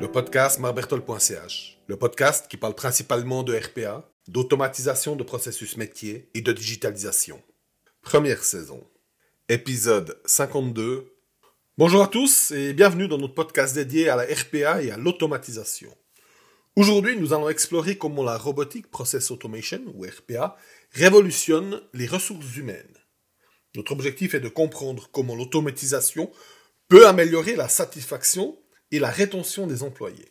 Le podcast marbertol.ch, le podcast qui parle principalement de RPA, d'automatisation de processus métiers et de digitalisation. Première saison. Épisode 52. Bonjour à tous et bienvenue dans notre podcast dédié à la RPA et à l'automatisation. Aujourd'hui, nous allons explorer comment la robotique Process Automation, ou RPA, révolutionne les ressources humaines. Notre objectif est de comprendre comment l'automatisation peut améliorer la satisfaction et la rétention des employés.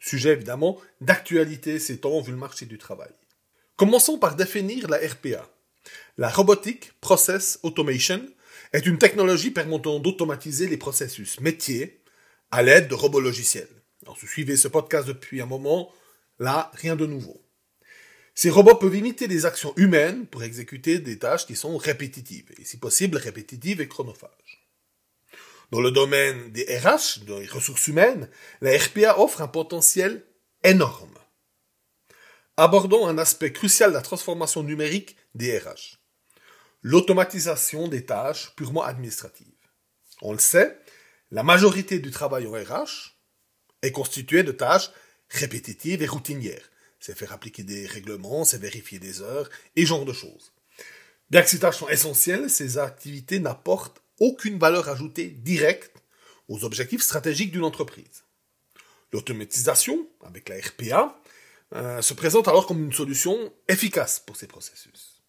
Sujet évidemment d'actualité ces temps vu le marché du travail. Commençons par définir la RPA. La Robotic Process Automation est une technologie permettant d'automatiser les processus métiers à l'aide de robots logiciels. Alors, si vous suivez ce podcast depuis un moment, là, rien de nouveau. Ces robots peuvent imiter des actions humaines pour exécuter des tâches qui sont répétitives, et si possible répétitives et chronophages. Dans le domaine des RH, des ressources humaines, la RPA offre un potentiel énorme. Abordons un aspect crucial de la transformation numérique des RH. L'automatisation des tâches purement administratives. On le sait, la majorité du travail en RH est constituée de tâches répétitives et routinières, c'est faire appliquer des règlements, c'est vérifier des heures, et genre de choses. Bien que ces tâches sont essentielles, ces activités n'apportent aucune valeur ajoutée directe aux objectifs stratégiques d'une entreprise. L'automatisation, avec la RPA, euh, se présente alors comme une solution efficace pour ces processus.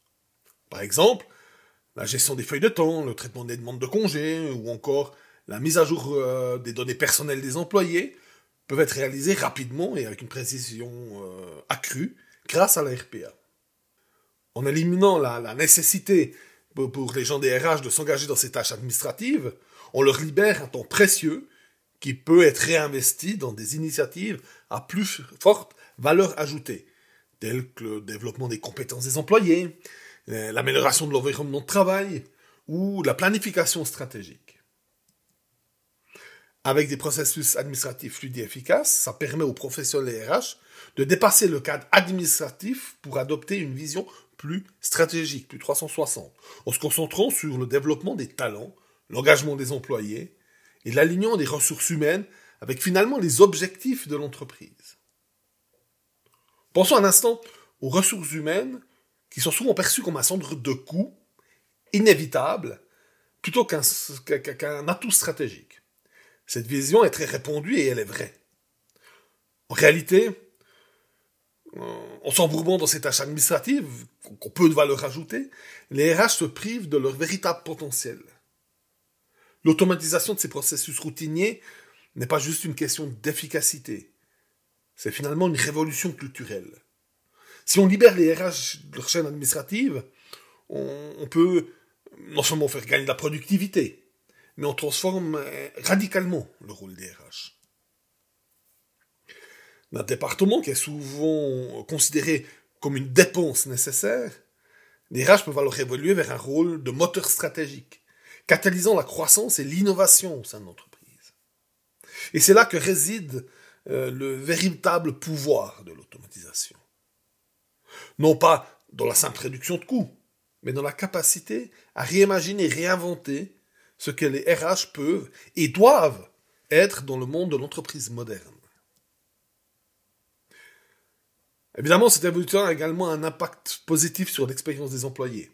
Par exemple, la gestion des feuilles de temps, le traitement des demandes de congés, ou encore la mise à jour euh, des données personnelles des employés peuvent être réalisés rapidement et avec une précision euh, accrue grâce à la RPA. En éliminant la, nécessité pour, les gens des RH de s'engager dans ces tâches administratives, on leur libère un temps précieux qui peut être réinvesti dans des initiatives à plus forte valeur ajoutée, telles que le développement des compétences des employés, l'amélioration de l'environnement de travail ou la planification stratégique. Avec des processus administratifs fluides et efficaces, ça permet aux professionnels RH de dépasser le cadre administratif pour adopter une vision plus stratégique, plus 360, en se concentrant sur le développement des talents, l'engagement des employés et l'alignement des ressources humaines avec finalement les objectifs de l'entreprise. Pensons un instant aux ressources humaines qui sont souvent perçues comme un centre de coût inévitable plutôt qu'un atout stratégique. Cette vision est très répandue et elle est vraie. En réalité, en s'embourbant dans ces tâches administratives, qu'on peu de valeur ajoutée, les RH se privent de leur véritable potentiel. L'automatisation de ces processus routiniers n'est pas juste une question d'efficacité. C'est finalement une révolution culturelle. Si on libère les RH de leur chaîne administrative, on peut non seulement faire gagner de la productivité, mais on transforme euh, radicalement le rôle des RH. Un département qui est souvent considéré comme une dépense nécessaire, les RH peuvent alors évoluer vers un rôle de moteur stratégique, catalysant la croissance et l'innovation au sein de l'entreprise. Et c'est là que réside euh, le véritable pouvoir de l'automatisation. Non pas dans la simple réduction de coûts, mais dans la capacité à réimaginer, réinventer ce que les RH peuvent et doivent être dans le monde de l'entreprise moderne. Évidemment, cette évolution a également un impact positif sur l'expérience des employés.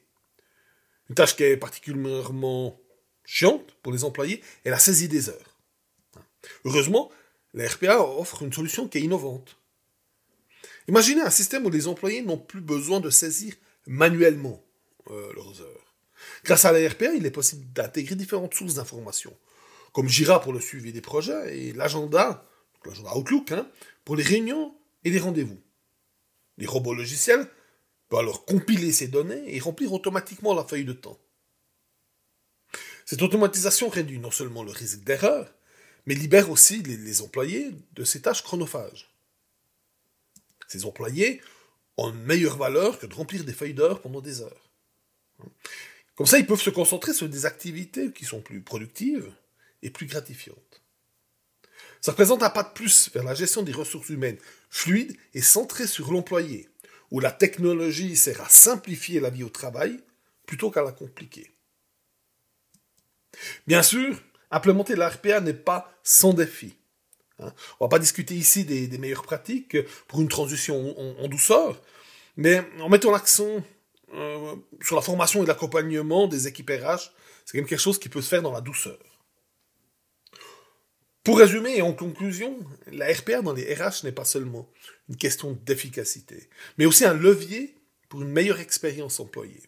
Une tâche qui est particulièrement chiante pour les employés est la saisie des heures. Heureusement, la RPA offre une solution qui est innovante. Imaginez un système où les employés n'ont plus besoin de saisir manuellement euh, leurs heures. Grâce à la RPA, il est possible d'intégrer différentes sources d'informations, comme Jira pour le suivi des projets et l'agenda, l'agenda Outlook, hein, pour les réunions et les rendez-vous. Les robots logiciels peuvent alors compiler ces données et remplir automatiquement la feuille de temps. Cette automatisation réduit non seulement le risque d'erreur, mais libère aussi les employés de ces tâches chronophages. Ces employés ont une meilleure valeur que de remplir des feuilles d'heures pendant des heures. Comme ça, ils peuvent se concentrer sur des activités qui sont plus productives et plus gratifiantes. Ça représente un pas de plus vers la gestion des ressources humaines fluide et centrée sur l'employé, où la technologie sert à simplifier la vie au travail plutôt qu'à la compliquer. Bien sûr, implémenter la RPA n'est pas sans défi. Hein. On va pas discuter ici des, meilleures pratiques pour une transition en, douceur, mais en mettant l'accent euh, sur la formation et l'accompagnement des équipes RH, c'est quand même quelque chose qui peut se faire dans la douceur. Pour résumer et en conclusion, la RPA dans les RH n'est pas seulement une question d'efficacité, mais aussi un levier pour une meilleure expérience employée.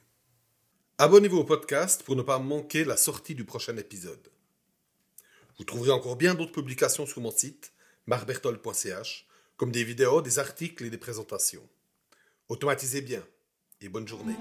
Abonnez-vous au podcast pour ne pas manquer la sortie du prochain épisode. Vous trouverez encore bien d'autres publications sur mon site, marbertol.ch, comme des vidéos, des articles et des présentations. Automatisez bien et bonne journée.